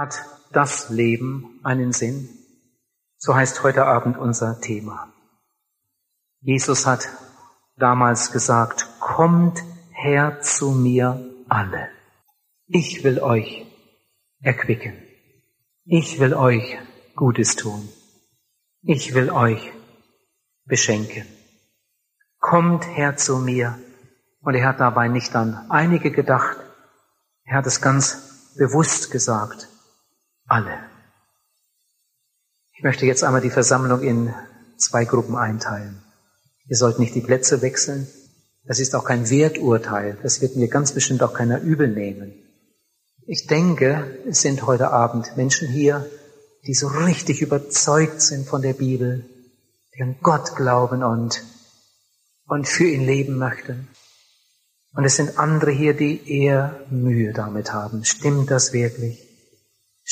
Hat das Leben einen Sinn? So heißt heute Abend unser Thema. Jesus hat damals gesagt, kommt her zu mir alle. Ich will euch erquicken. Ich will euch Gutes tun. Ich will euch beschenken. Kommt her zu mir. Und er hat dabei nicht an einige gedacht. Er hat es ganz bewusst gesagt. Alle. Ich möchte jetzt einmal die Versammlung in zwei Gruppen einteilen. Ihr sollt nicht die Plätze wechseln. Das ist auch kein Werturteil. Das wird mir ganz bestimmt auch keiner übel nehmen. Ich denke, es sind heute Abend Menschen hier, die so richtig überzeugt sind von der Bibel, die an Gott glauben und, und für ihn leben möchten. Und es sind andere hier, die eher Mühe damit haben. Stimmt das wirklich?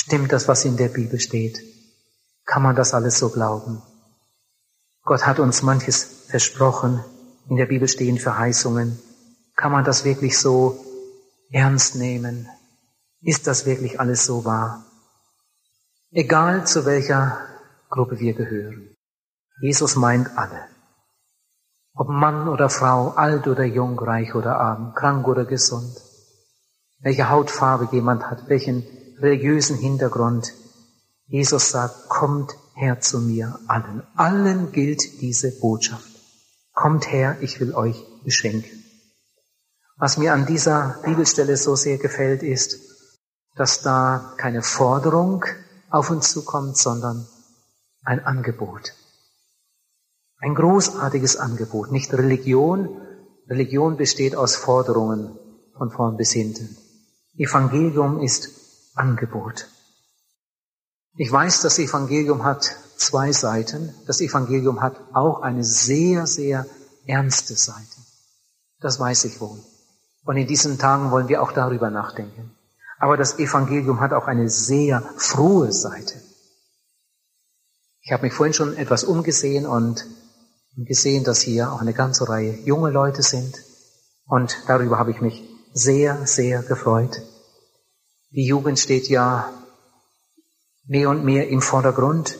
Stimmt das, was in der Bibel steht? Kann man das alles so glauben? Gott hat uns manches versprochen. In der Bibel stehen Verheißungen. Kann man das wirklich so ernst nehmen? Ist das wirklich alles so wahr? Egal zu welcher Gruppe wir gehören. Jesus meint alle. Ob Mann oder Frau, alt oder jung, reich oder arm, krank oder gesund. Welche Hautfarbe jemand hat, welchen religiösen Hintergrund. Jesus sagt, kommt her zu mir allen. Allen gilt diese Botschaft. Kommt her, ich will euch beschenken. Was mir an dieser Bibelstelle so sehr gefällt, ist, dass da keine Forderung auf uns zukommt, sondern ein Angebot. Ein großartiges Angebot, nicht Religion. Religion besteht aus Forderungen von vorn bis hinten. Evangelium ist Angebot. Ich weiß, das Evangelium hat zwei Seiten. Das Evangelium hat auch eine sehr, sehr ernste Seite. Das weiß ich wohl. Und in diesen Tagen wollen wir auch darüber nachdenken. Aber das Evangelium hat auch eine sehr frohe Seite. Ich habe mich vorhin schon etwas umgesehen und gesehen, dass hier auch eine ganze Reihe junge Leute sind. Und darüber habe ich mich sehr, sehr gefreut. Die Jugend steht ja mehr und mehr im Vordergrund,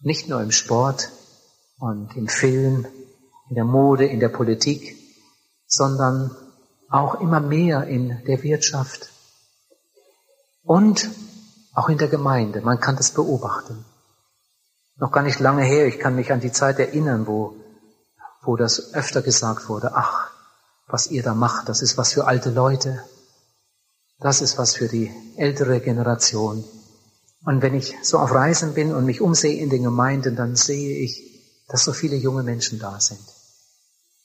nicht nur im Sport und im Film, in der Mode, in der Politik, sondern auch immer mehr in der Wirtschaft, und auch in der Gemeinde. Man kann das beobachten. Noch gar nicht lange her, ich kann mich an die Zeit erinnern, wo, wo das öfter gesagt wurde, ach, was ihr da macht, das ist was für alte Leute. Das ist was für die ältere Generation. Und wenn ich so auf Reisen bin und mich umsehe in den Gemeinden, dann sehe ich, dass so viele junge Menschen da sind.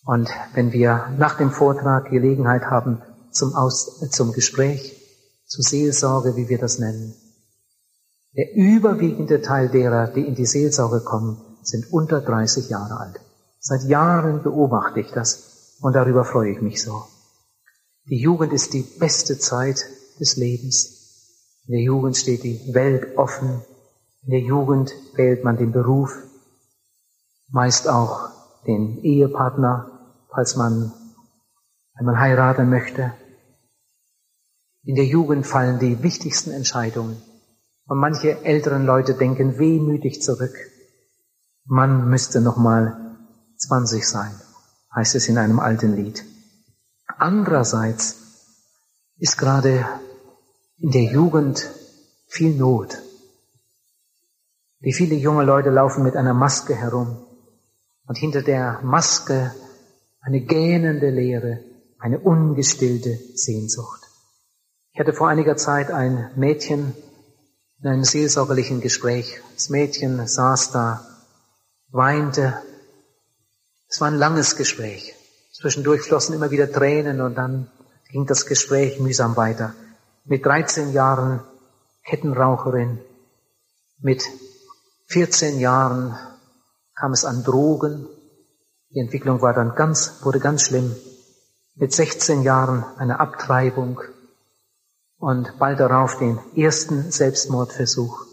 Und wenn wir nach dem Vortrag Gelegenheit haben zum, Aus, zum Gespräch, zu Seelsorge, wie wir das nennen. Der überwiegende Teil derer, die in die Seelsorge kommen, sind unter 30 Jahre alt. Seit Jahren beobachte ich das und darüber freue ich mich so. Die Jugend ist die beste Zeit des Lebens. In der Jugend steht die Welt offen. In der Jugend wählt man den Beruf, meist auch den Ehepartner, falls man einmal heiraten möchte. In der Jugend fallen die wichtigsten Entscheidungen. Und manche älteren Leute denken wehmütig zurück. Man müsste noch mal 20 sein, heißt es in einem alten Lied. Andererseits ist gerade in der Jugend viel Not. Wie viele junge Leute laufen mit einer Maske herum und hinter der Maske eine gähnende Leere, eine ungestillte Sehnsucht. Ich hatte vor einiger Zeit ein Mädchen in einem seelsorgerlichen Gespräch. Das Mädchen saß da, weinte. Es war ein langes Gespräch. Zwischendurch flossen immer wieder Tränen und dann ging das Gespräch mühsam weiter. Mit 13 Jahren Kettenraucherin, mit 14 Jahren kam es an Drogen. Die Entwicklung war dann ganz, wurde ganz schlimm. Mit 16 Jahren eine Abtreibung, und bald darauf den ersten Selbstmordversuch.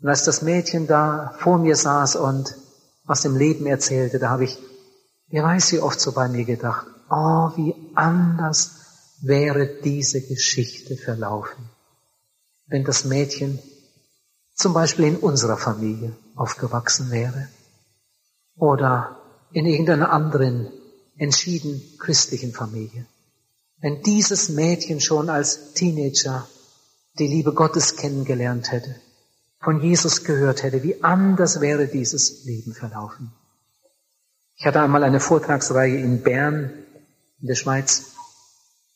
Und als das Mädchen da vor mir saß und aus dem Leben erzählte, da habe ich, wer weiß wie oft so bei mir gedacht, oh, wie anders wäre diese Geschichte verlaufen. wenn das Mädchen zum Beispiel in unserer Familie aufgewachsen wäre oder in irgendeiner anderen entschieden christlichen Familie. Wenn dieses Mädchen schon als Teenager die Liebe Gottes kennengelernt hätte, von Jesus gehört hätte, wie anders wäre dieses Leben verlaufen. Ich hatte einmal eine Vortragsreihe in Bern, in der Schweiz,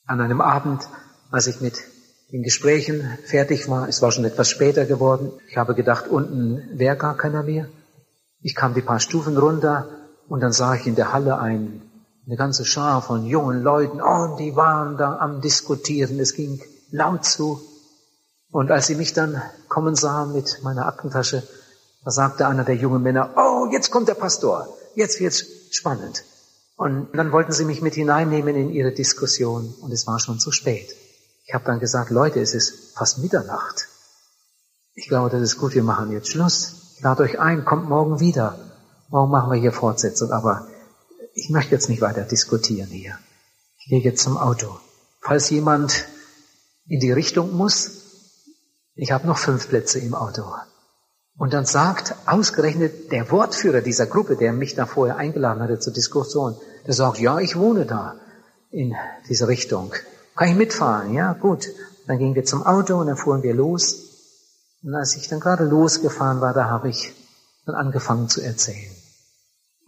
an einem Abend, als ich mit den Gesprächen fertig war. Es war schon etwas später geworden. Ich habe gedacht, unten wäre gar keiner mehr. Ich kam die paar Stufen runter und dann sah ich in der Halle ein, eine ganze Schar von jungen Leuten. Oh, und die waren da am Diskutieren. Es ging laut zu. Und als sie mich dann kommen sahen mit meiner Aktentasche, da sagte einer der jungen Männer, oh, jetzt kommt der Pastor. Jetzt wird's spannend. Und dann wollten sie mich mit hineinnehmen in ihre Diskussion und es war schon zu spät. Ich habe dann gesagt, Leute, es ist fast Mitternacht. Ich glaube, das ist gut, wir machen jetzt Schluss. Ich lade euch ein, kommt morgen wieder. Morgen machen wir hier Fortsetzung, aber ich möchte jetzt nicht weiter diskutieren hier. Ich gehe jetzt zum Auto. Falls jemand in die Richtung muss, ich habe noch fünf Plätze im Auto. Und dann sagt ausgerechnet der Wortführer dieser Gruppe, der mich da vorher eingeladen hatte zur Diskussion, der sagt, ja, ich wohne da in dieser Richtung. Kann ich mitfahren? Ja, gut. Dann gingen wir zum Auto und dann fuhren wir los. Und als ich dann gerade losgefahren war, da habe ich dann angefangen zu erzählen.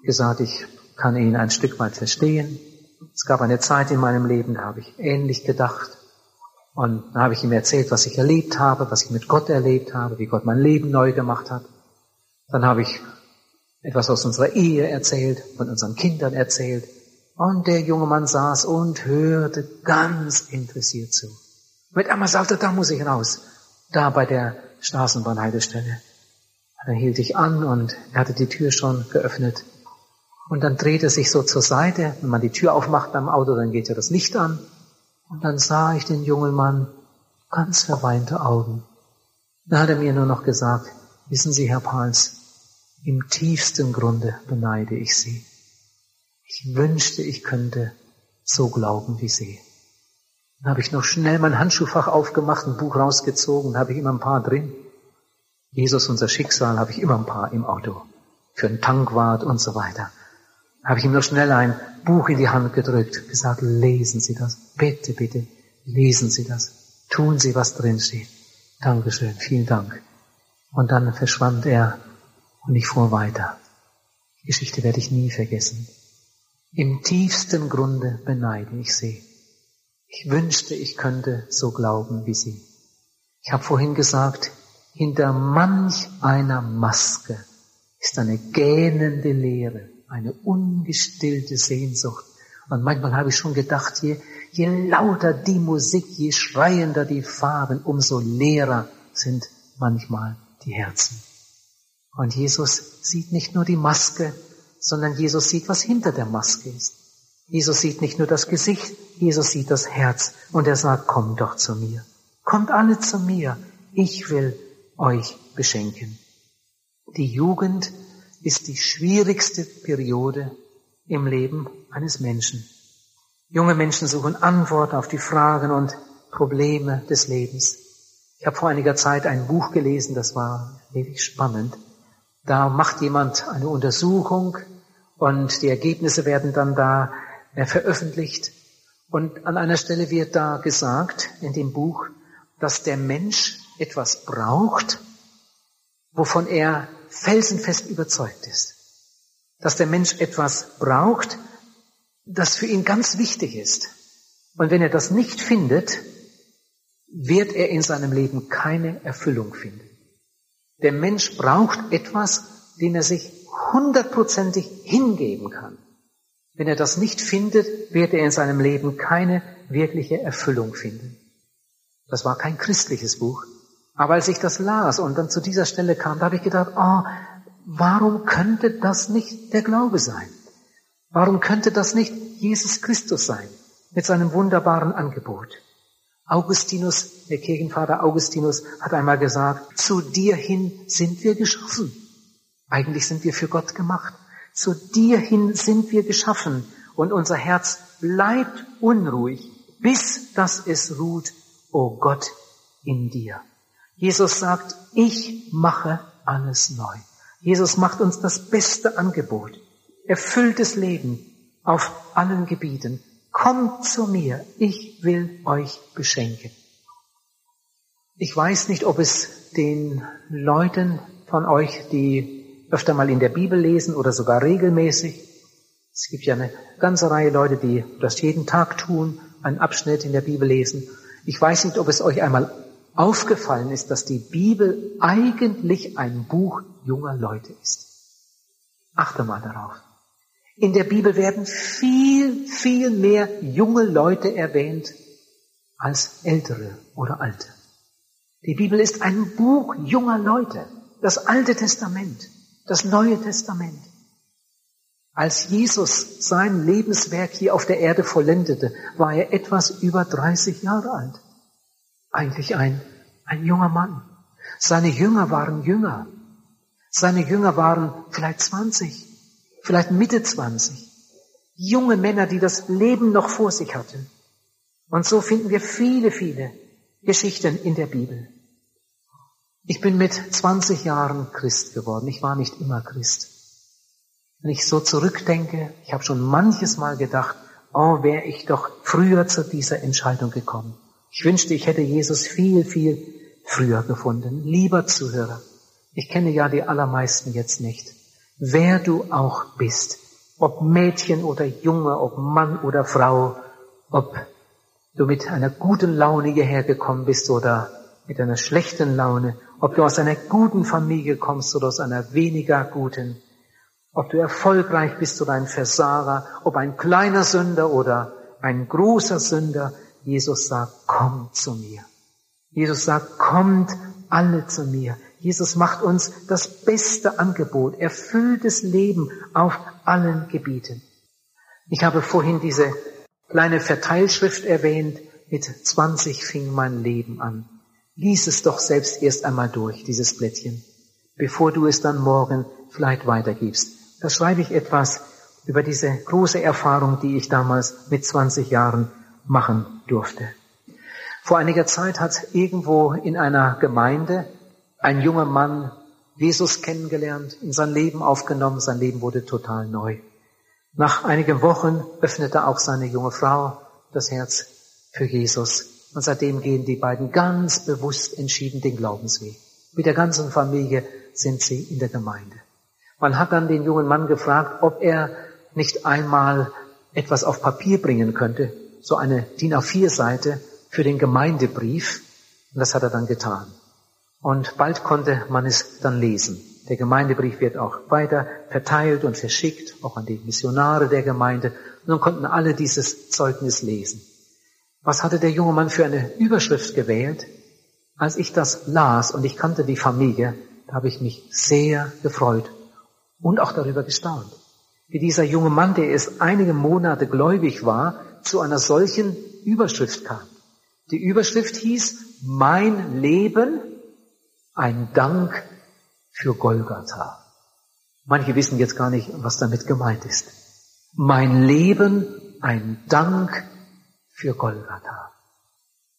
Gesagt, ich kann ihn ein Stück weit verstehen. Es gab eine Zeit in meinem Leben, da habe ich ähnlich gedacht. Und dann habe ich ihm erzählt, was ich erlebt habe, was ich mit Gott erlebt habe, wie Gott mein Leben neu gemacht hat. Dann habe ich etwas aus unserer Ehe erzählt, von unseren Kindern erzählt. Und der junge Mann saß und hörte ganz interessiert zu. Mit einmal sagte, da muss ich raus. Da bei der Straßenbahnhaltestelle. Dann hielt ich an und er hatte die Tür schon geöffnet. Und dann dreht er sich so zur Seite. Wenn man die Tür aufmacht beim Auto, dann geht ja das Licht an. Und dann sah ich den jungen Mann, ganz verweinte Augen. Dann hat er mir nur noch gesagt, wissen Sie, Herr Pals, im tiefsten Grunde beneide ich Sie. Ich wünschte, ich könnte so glauben wie Sie. Dann habe ich noch schnell mein Handschuhfach aufgemacht, ein Buch rausgezogen, habe ich immer ein paar drin. Jesus, unser Schicksal, habe ich immer ein paar im Auto. Für einen Tankwart und so weiter habe ich ihm noch schnell ein Buch in die Hand gedrückt, gesagt, lesen Sie das, bitte, bitte, lesen Sie das, tun Sie, was drin steht. Dankeschön, vielen Dank. Und dann verschwand er und ich fuhr weiter. Die Geschichte werde ich nie vergessen. Im tiefsten Grunde beneide ich Sie. Ich wünschte, ich könnte so glauben wie Sie. Ich habe vorhin gesagt, hinter manch einer Maske ist eine gähnende Leere eine ungestillte Sehnsucht. Und manchmal habe ich schon gedacht, je, je lauter die Musik, je schreiender die Farben, umso leerer sind manchmal die Herzen. Und Jesus sieht nicht nur die Maske, sondern Jesus sieht, was hinter der Maske ist. Jesus sieht nicht nur das Gesicht, Jesus sieht das Herz. Und er sagt, kommt doch zu mir. Kommt alle zu mir. Ich will euch beschenken. Die Jugend ist die schwierigste Periode im Leben eines Menschen. Junge Menschen suchen Antworten auf die Fragen und Probleme des Lebens. Ich habe vor einiger Zeit ein Buch gelesen, das war wirklich spannend. Da macht jemand eine Untersuchung und die Ergebnisse werden dann da äh, veröffentlicht. Und an einer Stelle wird da gesagt in dem Buch, dass der Mensch etwas braucht, wovon er felsenfest überzeugt ist, dass der Mensch etwas braucht, das für ihn ganz wichtig ist. Und wenn er das nicht findet, wird er in seinem Leben keine Erfüllung finden. Der Mensch braucht etwas, dem er sich hundertprozentig hingeben kann. Wenn er das nicht findet, wird er in seinem Leben keine wirkliche Erfüllung finden. Das war kein christliches Buch, aber als ich das las und dann zu dieser Stelle kam, da habe ich gedacht, oh, warum könnte das nicht der Glaube sein? Warum könnte das nicht Jesus Christus sein mit seinem wunderbaren Angebot? Augustinus, der Kirchenvater Augustinus, hat einmal gesagt, zu dir hin sind wir geschaffen. Eigentlich sind wir für Gott gemacht. Zu dir hin sind wir geschaffen und unser Herz bleibt unruhig, bis dass es ruht, o oh Gott, in dir. Jesus sagt, ich mache alles neu. Jesus macht uns das beste Angebot. Erfülltes Leben auf allen Gebieten. Kommt zu mir, ich will euch beschenken. Ich weiß nicht, ob es den Leuten von euch, die öfter mal in der Bibel lesen oder sogar regelmäßig, es gibt ja eine ganze Reihe Leute, die das jeden Tag tun, einen Abschnitt in der Bibel lesen. Ich weiß nicht, ob es euch einmal aufgefallen ist, dass die Bibel eigentlich ein Buch junger Leute ist. Achte mal darauf. In der Bibel werden viel, viel mehr junge Leute erwähnt als ältere oder alte. Die Bibel ist ein Buch junger Leute. Das Alte Testament, das Neue Testament. Als Jesus sein Lebenswerk hier auf der Erde vollendete, war er etwas über 30 Jahre alt. Eigentlich ein, ein junger Mann. Seine Jünger waren Jünger. Seine Jünger waren vielleicht 20, vielleicht Mitte 20. Junge Männer, die das Leben noch vor sich hatten. Und so finden wir viele, viele Geschichten in der Bibel. Ich bin mit 20 Jahren Christ geworden. Ich war nicht immer Christ. Wenn ich so zurückdenke, ich habe schon manches Mal gedacht, oh, wäre ich doch früher zu dieser Entscheidung gekommen. Ich wünschte, ich hätte Jesus viel, viel früher gefunden. Lieber Zuhörer, ich kenne ja die allermeisten jetzt nicht. Wer du auch bist, ob Mädchen oder Junge, ob Mann oder Frau, ob du mit einer guten Laune hierher gekommen bist oder mit einer schlechten Laune, ob du aus einer guten Familie kommst oder aus einer weniger guten, ob du erfolgreich bist oder ein Versager, ob ein kleiner Sünder oder ein großer Sünder, Jesus sagt, komm zu mir. Jesus sagt, kommt alle zu mir. Jesus macht uns das beste Angebot, erfülltes Leben auf allen Gebieten. Ich habe vorhin diese kleine Verteilschrift erwähnt, mit 20 fing mein Leben an. Lies es doch selbst erst einmal durch, dieses Blättchen, bevor du es dann morgen vielleicht weitergibst. Da schreibe ich etwas über diese große Erfahrung, die ich damals mit 20 Jahren machen durfte. Vor einiger Zeit hat irgendwo in einer Gemeinde ein junger Mann Jesus kennengelernt, in sein Leben aufgenommen, sein Leben wurde total neu. Nach einigen Wochen öffnete auch seine junge Frau das Herz für Jesus. Und seitdem gehen die beiden ganz bewusst entschieden den Glaubensweg. Mit der ganzen Familie sind sie in der Gemeinde. Man hat dann den jungen Mann gefragt, ob er nicht einmal etwas auf Papier bringen könnte, so eine DIN A4-Seite für den Gemeindebrief. Und das hat er dann getan. Und bald konnte man es dann lesen. Der Gemeindebrief wird auch weiter verteilt und verschickt, auch an die Missionare der Gemeinde. Und dann konnten alle dieses Zeugnis lesen. Was hatte der junge Mann für eine Überschrift gewählt? Als ich das las und ich kannte die Familie, da habe ich mich sehr gefreut und auch darüber gestaunt. Wie dieser junge Mann, der erst einige Monate gläubig war, zu einer solchen Überschrift kam. Die Überschrift hieß, mein Leben, ein Dank für Golgatha. Manche wissen jetzt gar nicht, was damit gemeint ist. Mein Leben, ein Dank für Golgatha.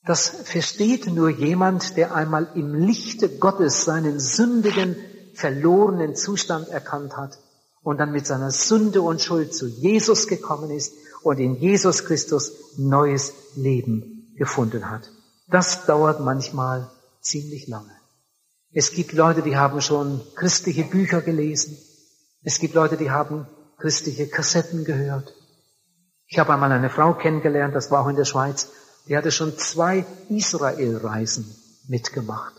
Das versteht nur jemand, der einmal im Lichte Gottes seinen sündigen, verlorenen Zustand erkannt hat und dann mit seiner Sünde und Schuld zu Jesus gekommen ist und in Jesus Christus neues Leben gefunden hat. Das dauert manchmal ziemlich lange. Es gibt Leute, die haben schon christliche Bücher gelesen. Es gibt Leute, die haben christliche Kassetten gehört. Ich habe einmal eine Frau kennengelernt, das war auch in der Schweiz, die hatte schon zwei Israel-Reisen mitgemacht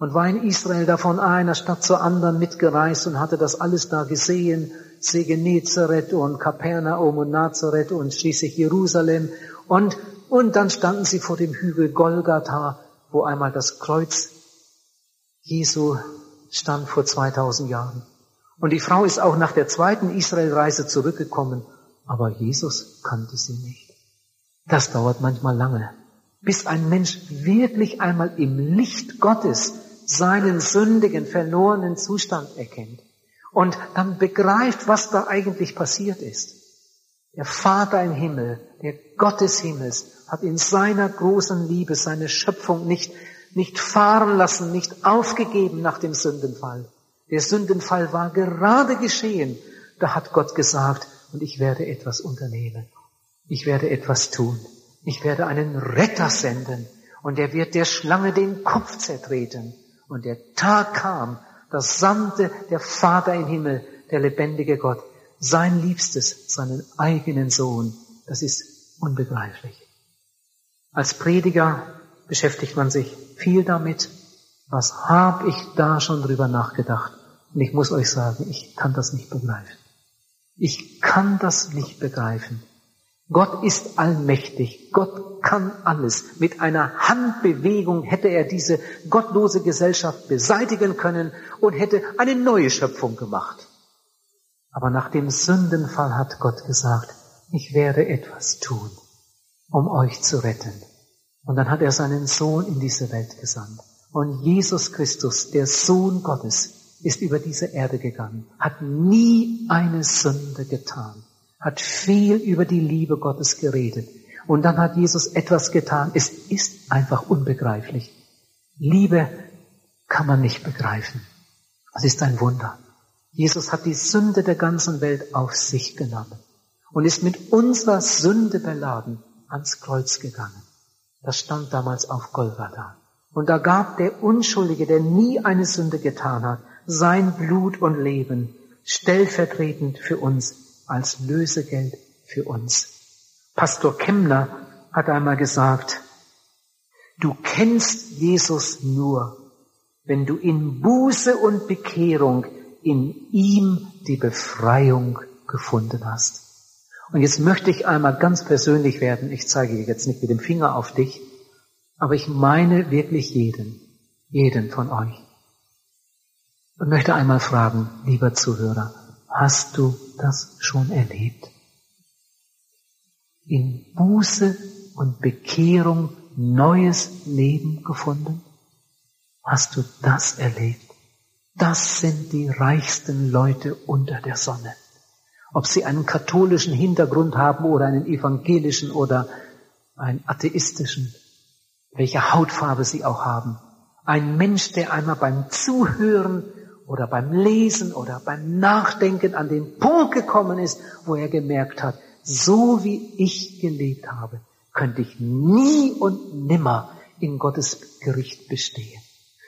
und war in Israel da von einer Stadt zur anderen mitgereist und hatte das alles da gesehen, See Genezareth und Kapernaum und Nazareth und schließlich Jerusalem und, und dann standen sie vor dem Hügel Golgatha, wo einmal das Kreuz Jesu stand vor 2000 Jahren. Und die Frau ist auch nach der zweiten Israelreise zurückgekommen, aber Jesus kannte sie nicht. Das dauert manchmal lange, bis ein Mensch wirklich einmal im Licht Gottes seinen sündigen, verlorenen Zustand erkennt und dann begreift, was da eigentlich passiert ist. Der Vater im Himmel, der Gott des Himmels, hat in seiner großen Liebe seine Schöpfung nicht nicht fahren lassen, nicht aufgegeben nach dem Sündenfall. Der Sündenfall war gerade geschehen. Da hat Gott gesagt, und ich werde etwas unternehmen. Ich werde etwas tun. Ich werde einen Retter senden. Und er wird der Schlange den Kopf zertreten. Und der Tag kam, da sandte der Vater im Himmel, der lebendige Gott, sein Liebstes, seinen eigenen Sohn. Das ist unbegreiflich. Als Prediger beschäftigt man sich viel damit. Was habe ich da schon drüber nachgedacht? Und ich muss euch sagen, ich kann das nicht begreifen. Ich kann das nicht begreifen. Gott ist allmächtig. Gott kann alles. Mit einer Handbewegung hätte er diese gottlose Gesellschaft beseitigen können und hätte eine neue Schöpfung gemacht. Aber nach dem Sündenfall hat Gott gesagt, ich werde etwas tun, um euch zu retten. Und dann hat er seinen Sohn in diese Welt gesandt. Und Jesus Christus, der Sohn Gottes, ist über diese Erde gegangen, hat nie eine Sünde getan, hat viel über die Liebe Gottes geredet. Und dann hat Jesus etwas getan. Es ist einfach unbegreiflich. Liebe kann man nicht begreifen. Es ist ein Wunder. Jesus hat die Sünde der ganzen Welt auf sich genommen und ist mit unserer Sünde beladen ans Kreuz gegangen. Das stand damals auf Golgatha. Und da gab der Unschuldige, der nie eine Sünde getan hat, sein Blut und Leben stellvertretend für uns, als Lösegeld für uns. Pastor Kemner hat einmal gesagt, du kennst Jesus nur, wenn du in Buße und Bekehrung in ihm die Befreiung gefunden hast. Und jetzt möchte ich einmal ganz persönlich werden. Ich zeige jetzt nicht mit dem Finger auf dich, aber ich meine wirklich jeden, jeden von euch. Und möchte einmal fragen, lieber Zuhörer, hast du das schon erlebt? In Buße und Bekehrung neues Leben gefunden? Hast du das erlebt? Das sind die reichsten Leute unter der Sonne ob sie einen katholischen Hintergrund haben oder einen evangelischen oder einen atheistischen, welche Hautfarbe sie auch haben. Ein Mensch, der einmal beim Zuhören oder beim Lesen oder beim Nachdenken an den Punkt gekommen ist, wo er gemerkt hat, so wie ich gelebt habe, könnte ich nie und nimmer in Gottes Gericht bestehen.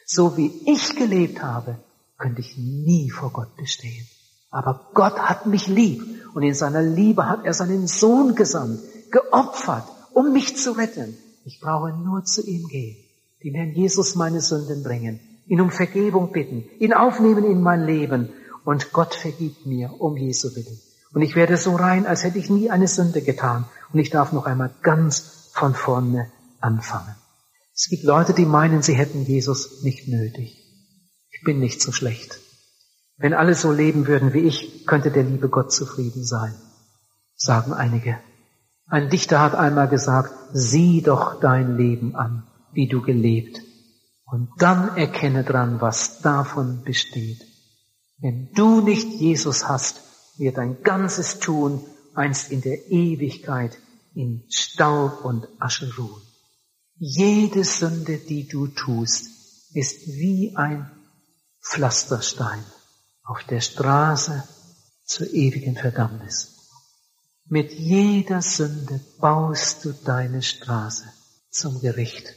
So wie ich gelebt habe, könnte ich nie vor Gott bestehen. Aber Gott hat mich lieb und in seiner Liebe hat er seinen Sohn gesandt, geopfert, um mich zu retten. Ich brauche nur zu ihm gehen, dem Herrn Jesus meine Sünden bringen, ihn um Vergebung bitten, ihn aufnehmen in mein Leben und Gott vergibt mir um Jesu willen. Und ich werde so rein, als hätte ich nie eine Sünde getan und ich darf noch einmal ganz von vorne anfangen. Es gibt Leute, die meinen, sie hätten Jesus nicht nötig. Ich bin nicht so schlecht. Wenn alle so leben würden wie ich, könnte der liebe Gott zufrieden sein, sagen einige. Ein Dichter hat einmal gesagt, sieh doch dein Leben an, wie du gelebt, und dann erkenne dran, was davon besteht. Wenn du nicht Jesus hast, wird dein ganzes Tun einst in der Ewigkeit in Staub und Asche ruhen. Jede Sünde, die du tust, ist wie ein Pflasterstein auf der Straße zur ewigen Verdammnis. Mit jeder Sünde baust du deine Straße zum Gericht.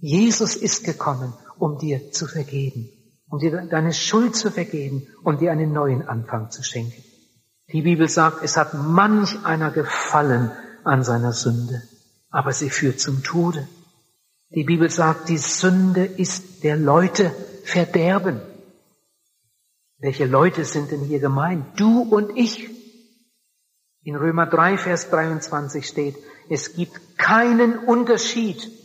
Jesus ist gekommen, um dir zu vergeben, um dir deine Schuld zu vergeben, um dir einen neuen Anfang zu schenken. Die Bibel sagt, es hat manch einer gefallen an seiner Sünde, aber sie führt zum Tode. Die Bibel sagt, die Sünde ist der Leute Verderben. Welche Leute sind denn hier gemeint? Du und ich. In Römer 3, Vers 23 steht, es gibt keinen Unterschied.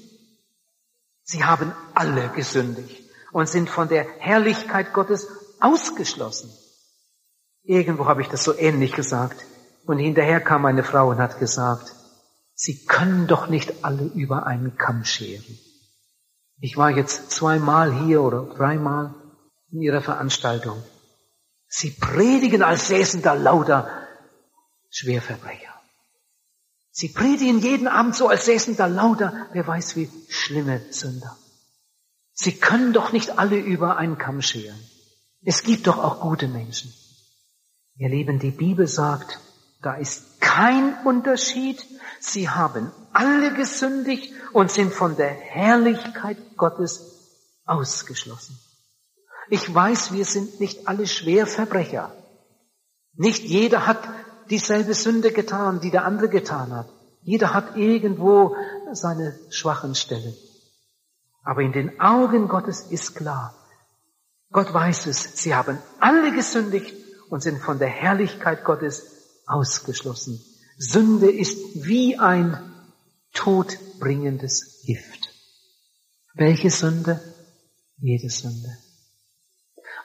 Sie haben alle gesündigt und sind von der Herrlichkeit Gottes ausgeschlossen. Irgendwo habe ich das so ähnlich gesagt. Und hinterher kam eine Frau und hat gesagt, Sie können doch nicht alle über einen Kamm scheren. Ich war jetzt zweimal hier oder dreimal in Ihrer Veranstaltung. Sie predigen, als säßen da lauter Schwerverbrecher. Sie predigen jeden Abend so, als säßen da lauter, wer weiß wie, schlimme Sünder. Sie können doch nicht alle über einen Kamm scheren. Es gibt doch auch gute Menschen. Ihr Lieben, die Bibel sagt, da ist kein Unterschied. Sie haben alle gesündigt und sind von der Herrlichkeit Gottes ausgeschlossen. Ich weiß, wir sind nicht alle Schwerverbrecher. Nicht jeder hat dieselbe Sünde getan, die der andere getan hat. Jeder hat irgendwo seine schwachen Stellen. Aber in den Augen Gottes ist klar, Gott weiß es, sie haben alle gesündigt und sind von der Herrlichkeit Gottes ausgeschlossen. Sünde ist wie ein todbringendes Gift. Welche Sünde? Jede Sünde.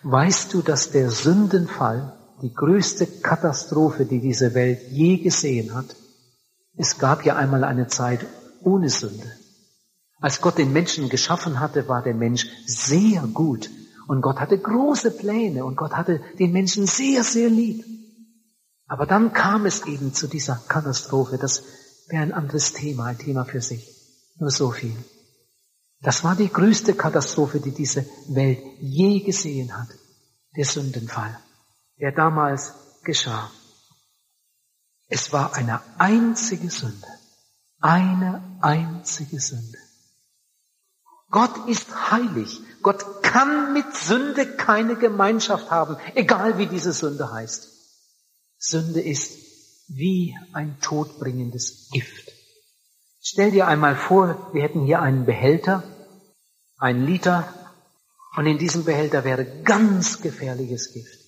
Weißt du, dass der Sündenfall die größte Katastrophe, die diese Welt je gesehen hat? Es gab ja einmal eine Zeit ohne Sünde. Als Gott den Menschen geschaffen hatte, war der Mensch sehr gut und Gott hatte große Pläne und Gott hatte den Menschen sehr, sehr lieb. Aber dann kam es eben zu dieser Katastrophe. Das wäre ein anderes Thema, ein Thema für sich. Nur so viel. Das war die größte Katastrophe, die diese Welt je gesehen hat. Der Sündenfall, der damals geschah. Es war eine einzige Sünde. Eine einzige Sünde. Gott ist heilig. Gott kann mit Sünde keine Gemeinschaft haben, egal wie diese Sünde heißt. Sünde ist wie ein todbringendes Gift. Stell dir einmal vor, wir hätten hier einen Behälter, einen Liter, und in diesem Behälter wäre ganz gefährliches Gift.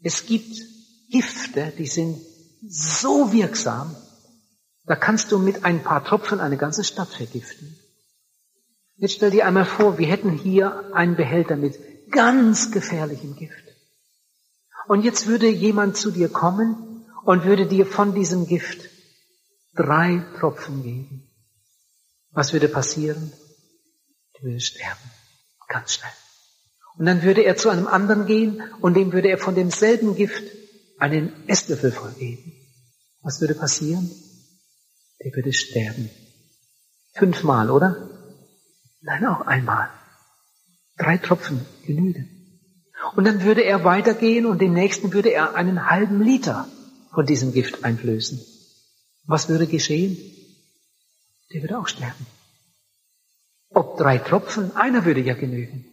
Es gibt Gifte, die sind so wirksam, da kannst du mit ein paar Tropfen eine ganze Stadt vergiften. Jetzt stell dir einmal vor, wir hätten hier einen Behälter mit ganz gefährlichem Gift. Und jetzt würde jemand zu dir kommen und würde dir von diesem Gift drei Tropfen geben. Was würde passieren? Du würdest sterben. Ganz schnell. Und dann würde er zu einem anderen gehen und dem würde er von demselben Gift einen Esslöffel voll geben. Was würde passieren? Der würde sterben. Fünfmal, oder? Nein, auch einmal. Drei Tropfen genügen. Und dann würde er weitergehen und dem nächsten würde er einen halben Liter von diesem Gift einflößen. Was würde geschehen? Der würde auch sterben. Ob drei Tropfen, einer würde ja genügen.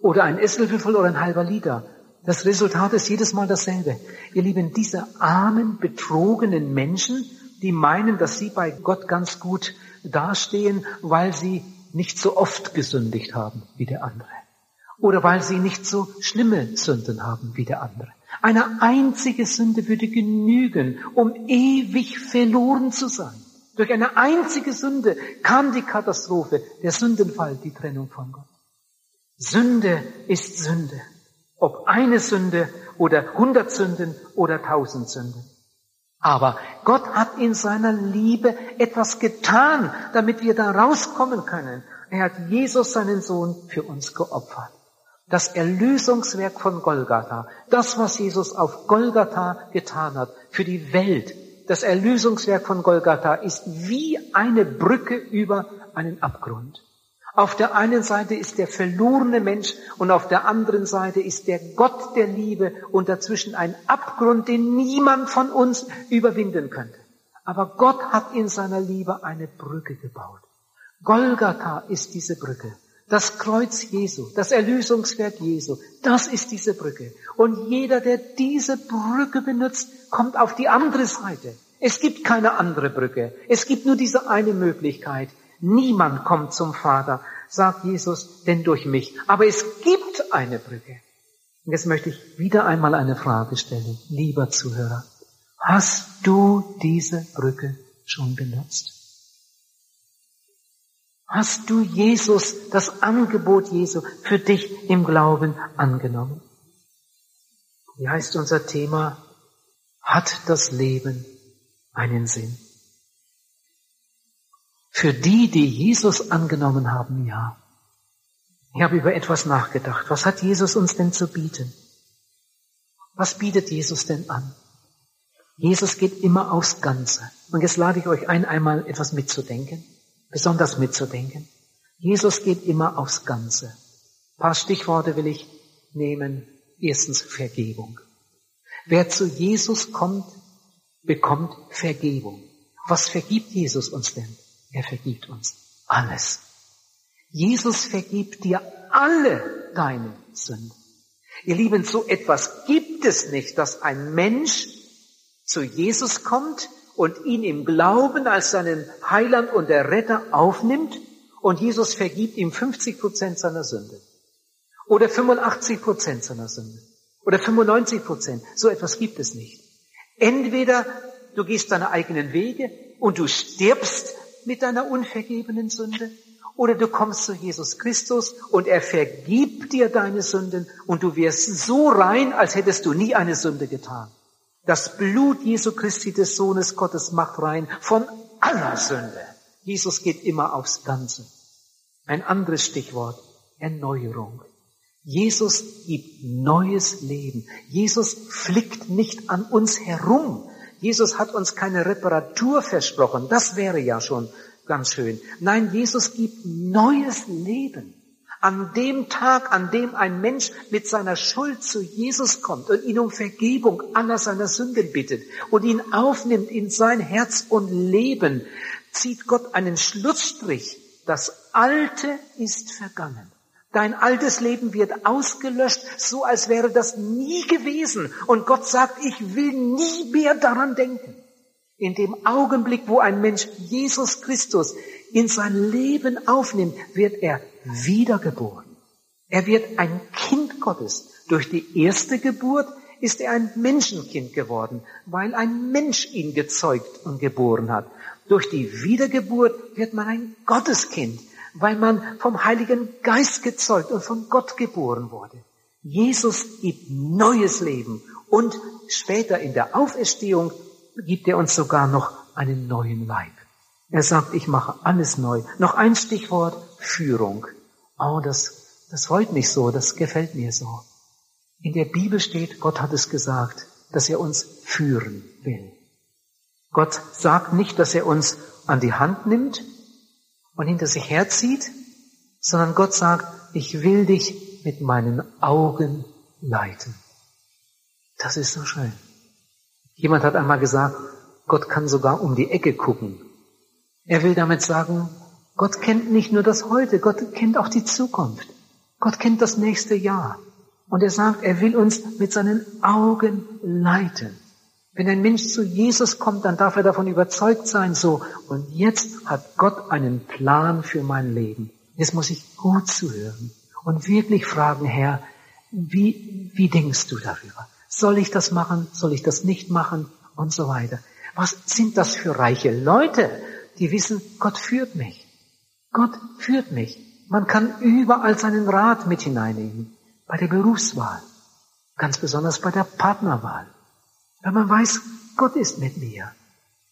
Oder ein Esslöffel oder ein halber Liter. Das Resultat ist jedes Mal dasselbe. Ihr Lieben, diese armen, betrogenen Menschen, die meinen, dass sie bei Gott ganz gut dastehen, weil sie nicht so oft gesündigt haben wie der andere. Oder weil sie nicht so schlimme Sünden haben wie der andere. Eine einzige Sünde würde genügen, um ewig verloren zu sein. Durch eine einzige Sünde kam die Katastrophe, der Sündenfall, die Trennung von Gott. Sünde ist Sünde. Ob eine Sünde oder hundert Sünden oder tausend Sünden. Aber Gott hat in seiner Liebe etwas getan, damit wir da rauskommen können. Er hat Jesus, seinen Sohn, für uns geopfert. Das Erlösungswerk von Golgatha, das, was Jesus auf Golgatha getan hat, für die Welt, das Erlösungswerk von Golgatha ist wie eine Brücke über einen Abgrund. Auf der einen Seite ist der verlorene Mensch und auf der anderen Seite ist der Gott der Liebe und dazwischen ein Abgrund, den niemand von uns überwinden könnte. Aber Gott hat in seiner Liebe eine Brücke gebaut. Golgatha ist diese Brücke. Das Kreuz Jesu, das Erlösungswerk Jesu, das ist diese Brücke. Und jeder, der diese Brücke benutzt, kommt auf die andere Seite. Es gibt keine andere Brücke. Es gibt nur diese eine Möglichkeit. Niemand kommt zum Vater, sagt Jesus, denn durch mich. Aber es gibt eine Brücke. Und jetzt möchte ich wieder einmal eine Frage stellen, lieber Zuhörer. Hast du diese Brücke schon benutzt? Hast du Jesus, das Angebot Jesu für dich im Glauben angenommen? Wie heißt unser Thema? Hat das Leben einen Sinn? Für die, die Jesus angenommen haben, ja. Ich habe über etwas nachgedacht. Was hat Jesus uns denn zu bieten? Was bietet Jesus denn an? Jesus geht immer aufs Ganze. Und jetzt lade ich euch ein, einmal etwas mitzudenken, besonders mitzudenken. Jesus geht immer aufs Ganze. Ein paar Stichworte will ich nehmen. Erstens Vergebung. Wer zu Jesus kommt, bekommt Vergebung. Was vergibt Jesus uns denn? Er vergibt uns alles. Jesus vergibt dir alle deine Sünden. Ihr Lieben, so etwas gibt es nicht, dass ein Mensch zu Jesus kommt und ihn im Glauben als seinen Heiland und der Retter aufnimmt und Jesus vergibt ihm 50 Prozent seiner Sünde. Oder 85 Prozent seiner Sünde. Oder 95 Prozent. So etwas gibt es nicht. Entweder du gehst deine eigenen Wege und du stirbst mit deiner unvergebenen Sünde, oder du kommst zu Jesus Christus und er vergibt dir deine Sünden und du wirst so rein, als hättest du nie eine Sünde getan. Das Blut Jesu Christi des Sohnes Gottes macht rein von aller Sünde. Jesus geht immer aufs Ganze. Ein anderes Stichwort, Erneuerung. Jesus gibt neues Leben. Jesus flickt nicht an uns herum. Jesus hat uns keine Reparatur versprochen. Das wäre ja schon ganz schön. Nein, Jesus gibt neues Leben. An dem Tag, an dem ein Mensch mit seiner Schuld zu Jesus kommt und ihn um Vergebung aller seiner Sünden bittet und ihn aufnimmt in sein Herz und Leben, zieht Gott einen Schlussstrich. Das Alte ist vergangen. Dein altes Leben wird ausgelöscht, so als wäre das nie gewesen. Und Gott sagt, ich will nie mehr daran denken. In dem Augenblick, wo ein Mensch Jesus Christus in sein Leben aufnimmt, wird er wiedergeboren. Er wird ein Kind Gottes. Durch die erste Geburt ist er ein Menschenkind geworden, weil ein Mensch ihn gezeugt und geboren hat. Durch die Wiedergeburt wird man ein Gotteskind, weil man vom Heiligen Geist gezeugt und von Gott geboren wurde. Jesus gibt neues Leben und später in der Auferstehung gibt er uns sogar noch einen neuen Leib. Er sagt, ich mache alles neu. Noch ein Stichwort, Führung. Oh, das, das freut mich so, das gefällt mir so. In der Bibel steht, Gott hat es gesagt, dass er uns führen will. Gott sagt nicht, dass er uns an die Hand nimmt und hinter sich herzieht, sondern Gott sagt, ich will dich mit meinen Augen leiten. Das ist so schön. Jemand hat einmal gesagt, Gott kann sogar um die Ecke gucken. Er will damit sagen, Gott kennt nicht nur das Heute, Gott kennt auch die Zukunft. Gott kennt das nächste Jahr. Und er sagt, er will uns mit seinen Augen leiten. Wenn ein Mensch zu Jesus kommt, dann darf er davon überzeugt sein, so, und jetzt hat Gott einen Plan für mein Leben. Jetzt muss ich gut zuhören und wirklich fragen, Herr, wie, wie denkst du darüber? Soll ich das machen? Soll ich das nicht machen? Und so weiter. Was sind das für reiche Leute, die wissen, Gott führt mich. Gott führt mich. Man kann überall seinen Rat mit hineinnehmen. Bei der Berufswahl. Ganz besonders bei der Partnerwahl. Wenn man weiß, Gott ist mit mir.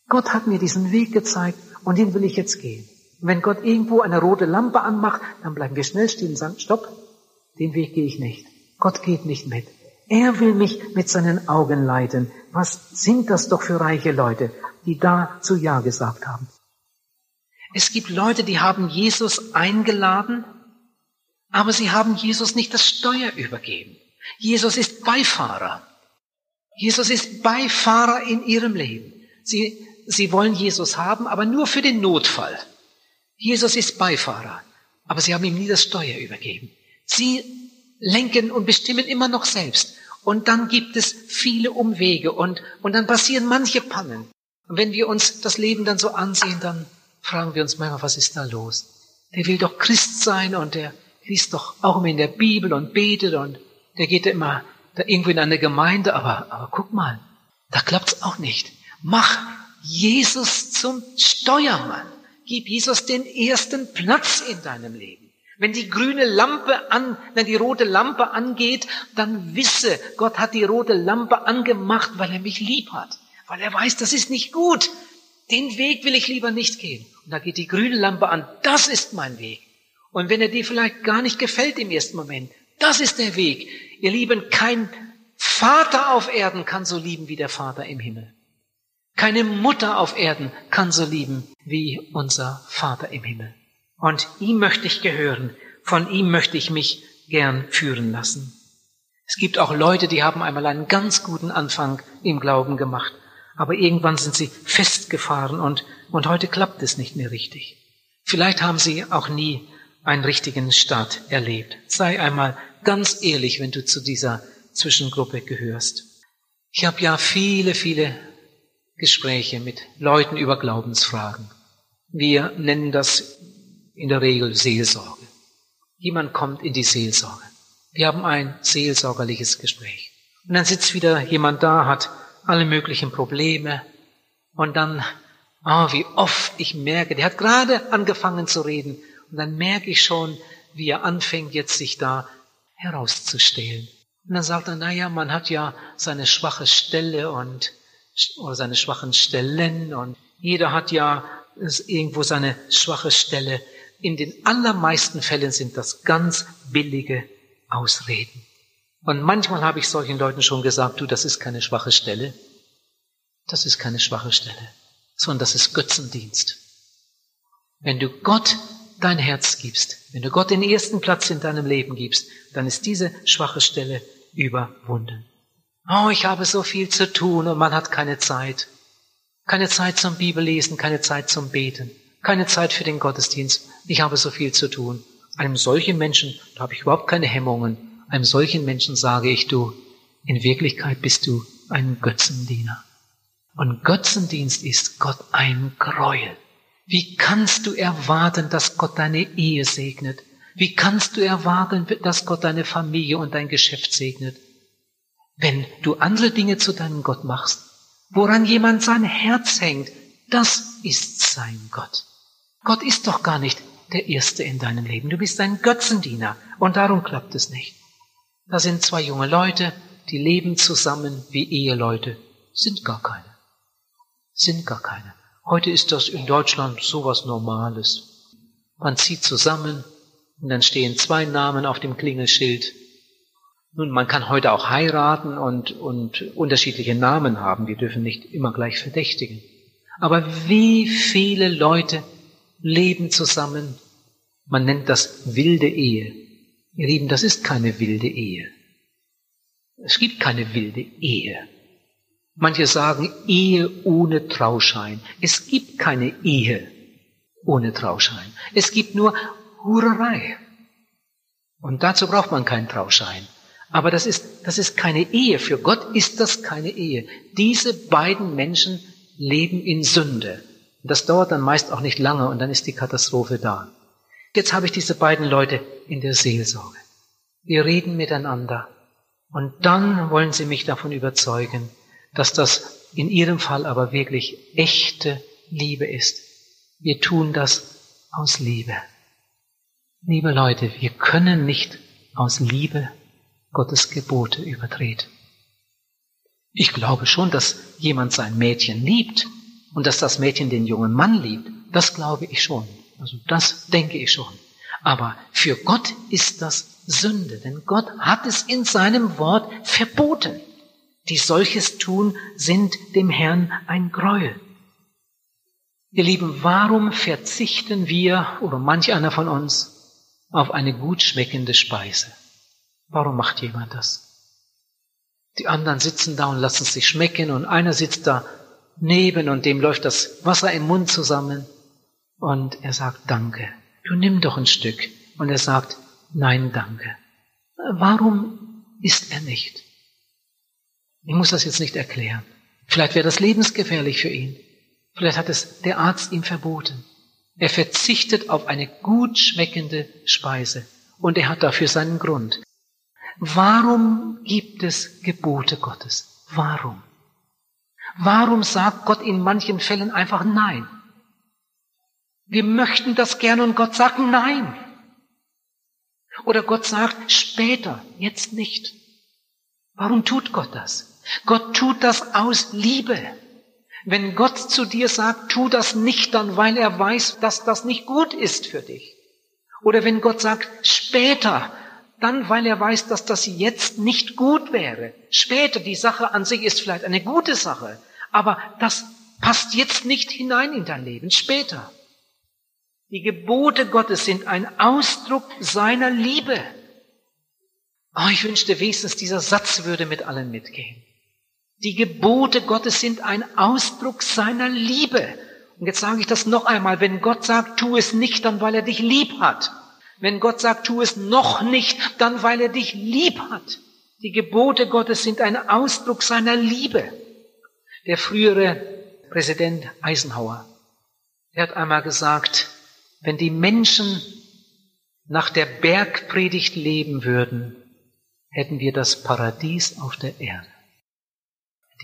Gott hat mir diesen Weg gezeigt und den will ich jetzt gehen. Und wenn Gott irgendwo eine rote Lampe anmacht, dann bleiben wir schnell stehen und sagen, stopp, den Weg gehe ich nicht. Gott geht nicht mit. Er will mich mit seinen Augen leiten. Was sind das doch für reiche Leute, die da zu Ja gesagt haben? Es gibt Leute, die haben Jesus eingeladen, aber sie haben Jesus nicht das Steuer übergeben. Jesus ist Beifahrer. Jesus ist Beifahrer in ihrem Leben. Sie, sie wollen Jesus haben, aber nur für den Notfall. Jesus ist Beifahrer, aber sie haben ihm nie das Steuer übergeben. Sie lenken und bestimmen immer noch selbst. Und dann gibt es viele Umwege und, und dann passieren manche Pannen. Und wenn wir uns das Leben dann so ansehen, dann fragen wir uns manchmal, was ist da los? Der will doch Christ sein und der liest doch auch immer in der Bibel und betet und der geht immer da irgendwo in eine Gemeinde, aber, aber guck mal, da klappt's auch nicht. Mach Jesus zum Steuermann. Gib Jesus den ersten Platz in deinem Leben. Wenn die grüne Lampe an, wenn die rote Lampe angeht, dann wisse, Gott hat die rote Lampe angemacht, weil er mich lieb hat. Weil er weiß, das ist nicht gut. Den Weg will ich lieber nicht gehen. Und da geht die grüne Lampe an. Das ist mein Weg. Und wenn er dir vielleicht gar nicht gefällt im ersten Moment, das ist der Weg. Ihr Lieben, kein Vater auf Erden kann so lieben wie der Vater im Himmel. Keine Mutter auf Erden kann so lieben wie unser Vater im Himmel. Und ihm möchte ich gehören. Von ihm möchte ich mich gern führen lassen. Es gibt auch Leute, die haben einmal einen ganz guten Anfang im Glauben gemacht, aber irgendwann sind sie festgefahren und, und heute klappt es nicht mehr richtig. Vielleicht haben sie auch nie einen richtigen Start erlebt. Sei einmal ganz ehrlich, wenn du zu dieser Zwischengruppe gehörst. Ich habe ja viele, viele Gespräche mit Leuten über Glaubensfragen. Wir nennen das in der Regel Seelsorge. Jemand kommt in die Seelsorge. Wir haben ein seelsorgerliches Gespräch. Und dann sitzt wieder jemand da, hat alle möglichen Probleme. Und dann, oh, wie oft ich merke, der hat gerade angefangen zu reden. Und dann merke ich schon, wie er anfängt, jetzt sich da herauszustellen. Und dann sagt er, na ja, man hat ja seine schwache Stelle und, oder seine schwachen Stellen und jeder hat ja irgendwo seine schwache Stelle. In den allermeisten Fällen sind das ganz billige Ausreden. Und manchmal habe ich solchen Leuten schon gesagt, du, das ist keine schwache Stelle. Das ist keine schwache Stelle, sondern das ist Götzendienst. Wenn du Gott dein Herz gibst, wenn du Gott den ersten Platz in deinem Leben gibst, dann ist diese schwache Stelle überwunden. Oh, ich habe so viel zu tun und man hat keine Zeit. Keine Zeit zum Bibellesen, keine Zeit zum Beten, keine Zeit für den Gottesdienst. Ich habe so viel zu tun. Einem solchen Menschen, da habe ich überhaupt keine Hemmungen, einem solchen Menschen sage ich, du, in Wirklichkeit bist du ein Götzendiener. Und Götzendienst ist Gott ein Gräuel. Wie kannst du erwarten, dass Gott deine Ehe segnet? Wie kannst du erwarten, dass Gott deine Familie und dein Geschäft segnet? Wenn du andere Dinge zu deinem Gott machst, woran jemand sein Herz hängt, das ist sein Gott. Gott ist doch gar nicht der Erste in deinem Leben. Du bist ein Götzendiener und darum klappt es nicht. Da sind zwei junge Leute, die leben zusammen wie Eheleute, sind gar keine. Sind gar keine. Heute ist das in Deutschland sowas Normales. Man zieht zusammen und dann stehen zwei Namen auf dem Klingelschild. Nun, man kann heute auch heiraten und, und unterschiedliche Namen haben. Wir dürfen nicht immer gleich verdächtigen. Aber wie viele Leute leben zusammen. Man nennt das wilde Ehe. Ihr Lieben, das ist keine wilde Ehe. Es gibt keine wilde Ehe. Manche sagen Ehe ohne Trauschein. Es gibt keine Ehe ohne Trauschein. Es gibt nur Hurerei. Und dazu braucht man keinen Trauschein. Aber das ist, das ist keine Ehe. Für Gott ist das keine Ehe. Diese beiden Menschen leben in Sünde. Das dauert dann meist auch nicht lange und dann ist die Katastrophe da. Jetzt habe ich diese beiden Leute in der Seelsorge. Wir reden miteinander und dann wollen sie mich davon überzeugen, dass das in ihrem Fall aber wirklich echte Liebe ist. Wir tun das aus Liebe. Liebe Leute, wir können nicht aus Liebe Gottes Gebote übertreten. Ich glaube schon, dass jemand sein Mädchen liebt, und dass das Mädchen den jungen Mann liebt, das glaube ich schon. Also das denke ich schon. Aber für Gott ist das Sünde, denn Gott hat es in seinem Wort verboten. Die solches tun, sind dem Herrn ein Gräuel. Ihr Lieben, warum verzichten wir oder manch einer von uns auf eine gut schmeckende Speise? Warum macht jemand das? Die anderen sitzen da und lassen sich schmecken und einer sitzt da neben und dem läuft das Wasser im Mund zusammen und er sagt Danke. Du nimm doch ein Stück. Und er sagt Nein, danke. Warum isst er nicht? Ich muss das jetzt nicht erklären. Vielleicht wäre das lebensgefährlich für ihn. Vielleicht hat es der Arzt ihm verboten. Er verzichtet auf eine gut schmeckende Speise und er hat dafür seinen Grund. Warum gibt es Gebote Gottes? Warum? Warum sagt Gott in manchen Fällen einfach Nein? Wir möchten das gerne und Gott sagt Nein. Oder Gott sagt später, jetzt nicht. Warum tut Gott das? Gott tut das aus Liebe. Wenn Gott zu dir sagt, tu das nicht, dann weil er weiß, dass das nicht gut ist für dich. Oder wenn Gott sagt, später, dann weil er weiß, dass das jetzt nicht gut wäre. Später, die Sache an sich ist vielleicht eine gute Sache, aber das passt jetzt nicht hinein in dein Leben, später. Die Gebote Gottes sind ein Ausdruck seiner Liebe. Oh, ich wünschte wenigstens, dieser Satz würde mit allen mitgehen. Die Gebote Gottes sind ein Ausdruck seiner Liebe. Und jetzt sage ich das noch einmal, wenn Gott sagt, tu es nicht, dann weil er dich lieb hat. Wenn Gott sagt, tu es noch nicht, dann weil er dich lieb hat. Die Gebote Gottes sind ein Ausdruck seiner Liebe. Der frühere Präsident Eisenhower, der hat einmal gesagt, wenn die Menschen nach der Bergpredigt leben würden, hätten wir das Paradies auf der Erde.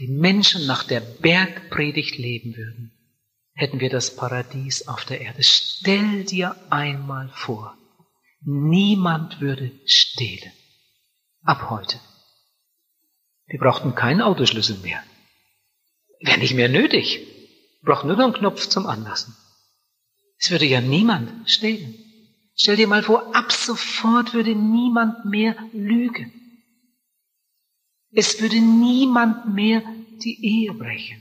Die Menschen nach der Bergpredigt leben würden, hätten wir das Paradies auf der Erde. Stell dir einmal vor, niemand würde stehlen. Ab heute. Wir brauchten keinen Autoschlüssel mehr. Wäre nicht mehr nötig. Wir brauchten nur noch einen Knopf zum Anlassen. Es würde ja niemand stehlen. Stell dir mal vor, ab sofort würde niemand mehr lügen. Es würde niemand mehr die Ehe brechen.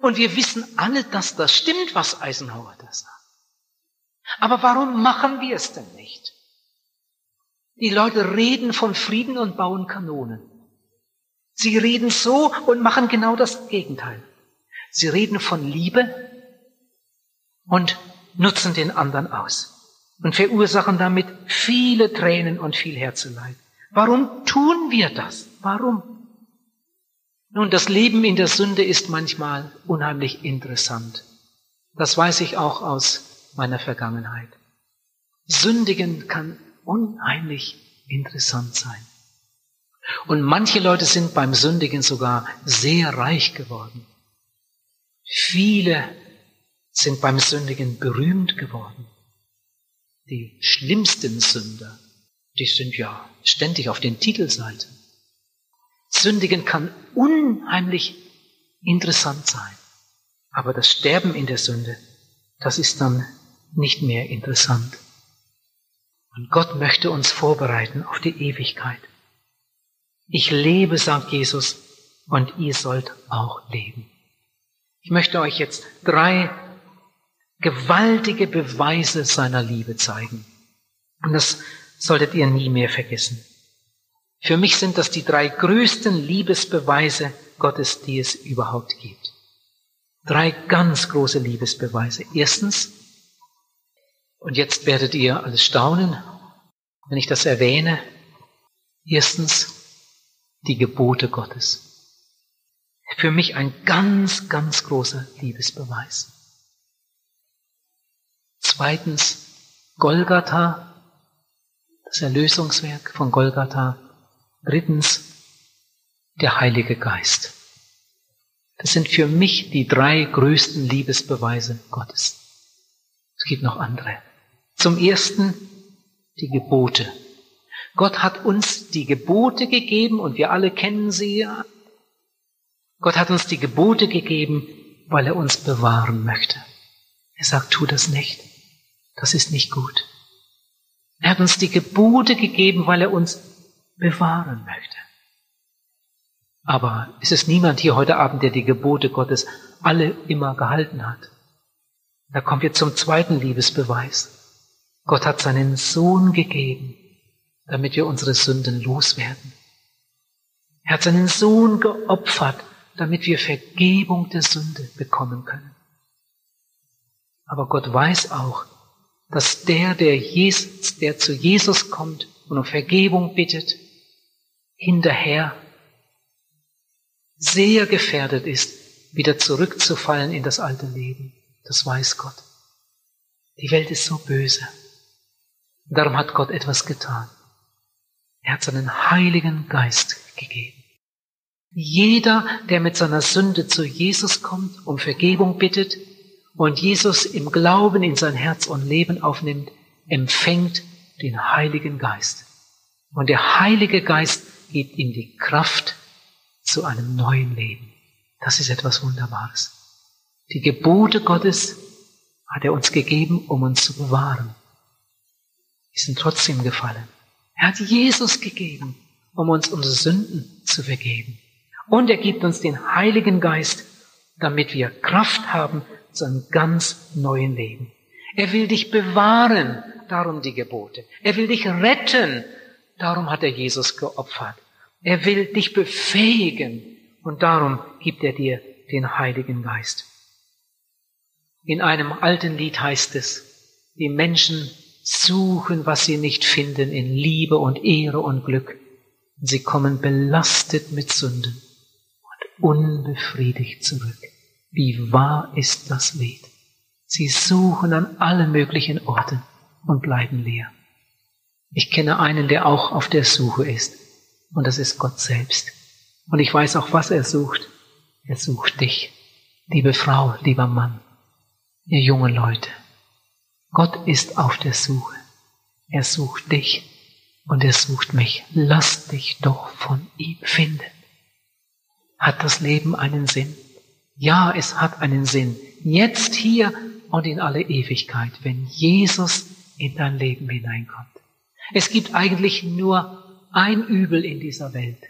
Und wir wissen alle, dass das stimmt, was Eisenhower da sagt. Aber warum machen wir es denn nicht? Die Leute reden von Frieden und bauen Kanonen. Sie reden so und machen genau das Gegenteil. Sie reden von Liebe und nutzen den anderen aus und verursachen damit viele Tränen und viel Herzeleid. Warum tun wir das? Warum? Nun, das Leben in der Sünde ist manchmal unheimlich interessant. Das weiß ich auch aus meiner Vergangenheit. Sündigen kann unheimlich interessant sein. Und manche Leute sind beim Sündigen sogar sehr reich geworden. Viele sind beim Sündigen berühmt geworden. Die schlimmsten Sünder, die sind ja ständig auf den Titelseiten. Sündigen kann unheimlich interessant sein. Aber das Sterben in der Sünde, das ist dann nicht mehr interessant. Und Gott möchte uns vorbereiten auf die Ewigkeit. Ich lebe, sagt Jesus, und ihr sollt auch leben. Ich möchte euch jetzt drei gewaltige Beweise seiner Liebe zeigen. Und das solltet ihr nie mehr vergessen. Für mich sind das die drei größten Liebesbeweise Gottes, die es überhaupt gibt. Drei ganz große Liebesbeweise. Erstens, und jetzt werdet ihr alles staunen, wenn ich das erwähne. Erstens, die Gebote Gottes. Für mich ein ganz, ganz großer Liebesbeweis. Zweitens Golgatha, das Erlösungswerk von Golgatha. Drittens der Heilige Geist. Das sind für mich die drei größten Liebesbeweise Gottes. Es gibt noch andere. Zum ersten die Gebote. Gott hat uns die Gebote gegeben und wir alle kennen sie. Gott hat uns die Gebote gegeben, weil er uns bewahren möchte. Er sagt, tu das nicht. Das ist nicht gut. Er hat uns die Gebote gegeben, weil er uns bewahren möchte. Aber ist es niemand hier heute Abend, der die Gebote Gottes alle immer gehalten hat? Da kommen wir zum zweiten Liebesbeweis. Gott hat seinen Sohn gegeben, damit wir unsere Sünden loswerden. Er hat seinen Sohn geopfert, damit wir Vergebung der Sünde bekommen können. Aber Gott weiß auch, dass der, der, Jesus, der zu Jesus kommt und um Vergebung bittet, hinterher sehr gefährdet ist, wieder zurückzufallen in das alte Leben. Das weiß Gott. Die Welt ist so böse. darum hat Gott etwas getan. Er hat seinen Heiligen Geist gegeben. Jeder, der mit seiner Sünde zu Jesus kommt, um Vergebung bittet, und Jesus im Glauben in sein Herz und Leben aufnimmt, empfängt den Heiligen Geist. Und der Heilige Geist gibt ihm die Kraft zu einem neuen Leben. Das ist etwas Wunderbares. Die Gebote Gottes hat er uns gegeben, um uns zu bewahren. Die sind trotzdem gefallen. Er hat Jesus gegeben, um uns unsere Sünden zu vergeben. Und er gibt uns den Heiligen Geist, damit wir Kraft haben, zu einem ganz neuen Leben. Er will dich bewahren, darum die Gebote. Er will dich retten, darum hat er Jesus geopfert. Er will dich befähigen und darum gibt er dir den Heiligen Geist. In einem alten Lied heißt es, die Menschen suchen, was sie nicht finden in Liebe und Ehre und Glück. Sie kommen belastet mit Sünden und unbefriedigt zurück. Wie wahr ist das Lied? Sie suchen an allen möglichen Orten und bleiben leer. Ich kenne einen, der auch auf der Suche ist, und das ist Gott selbst. Und ich weiß auch, was er sucht. Er sucht dich, liebe Frau, lieber Mann, ihr jungen Leute. Gott ist auf der Suche. Er sucht dich und er sucht mich. Lass dich doch von ihm finden. Hat das Leben einen Sinn? Ja, es hat einen Sinn. Jetzt hier und in alle Ewigkeit, wenn Jesus in dein Leben hineinkommt. Es gibt eigentlich nur ein Übel in dieser Welt.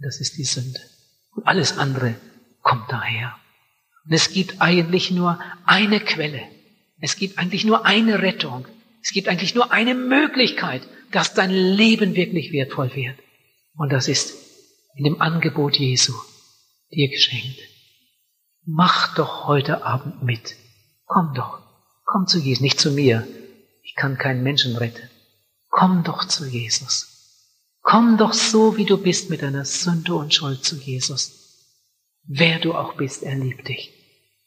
Das ist die Sünde. Und alles andere kommt daher. Und es gibt eigentlich nur eine Quelle. Es gibt eigentlich nur eine Rettung. Es gibt eigentlich nur eine Möglichkeit, dass dein Leben wirklich wertvoll wird. Und das ist in dem Angebot Jesu dir geschenkt. Mach doch heute Abend mit. Komm doch. Komm zu Jesus, nicht zu mir. Ich kann keinen Menschen retten. Komm doch zu Jesus. Komm doch so, wie du bist, mit deiner Sünde und Schuld zu Jesus. Wer du auch bist, er liebt dich.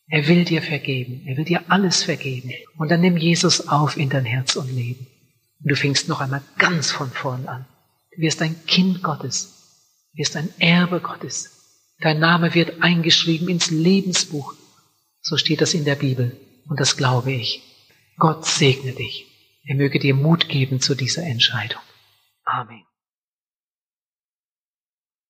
Er will dir vergeben. Er will dir alles vergeben. Und dann nimm Jesus auf in dein Herz und Leben. Und du fängst noch einmal ganz von vorn an. Du wirst ein Kind Gottes. Du wirst ein Erbe Gottes. Dein Name wird eingeschrieben ins Lebensbuch. So steht das in der Bibel. Und das glaube ich. Gott segne dich. Er möge dir Mut geben zu dieser Entscheidung. Amen.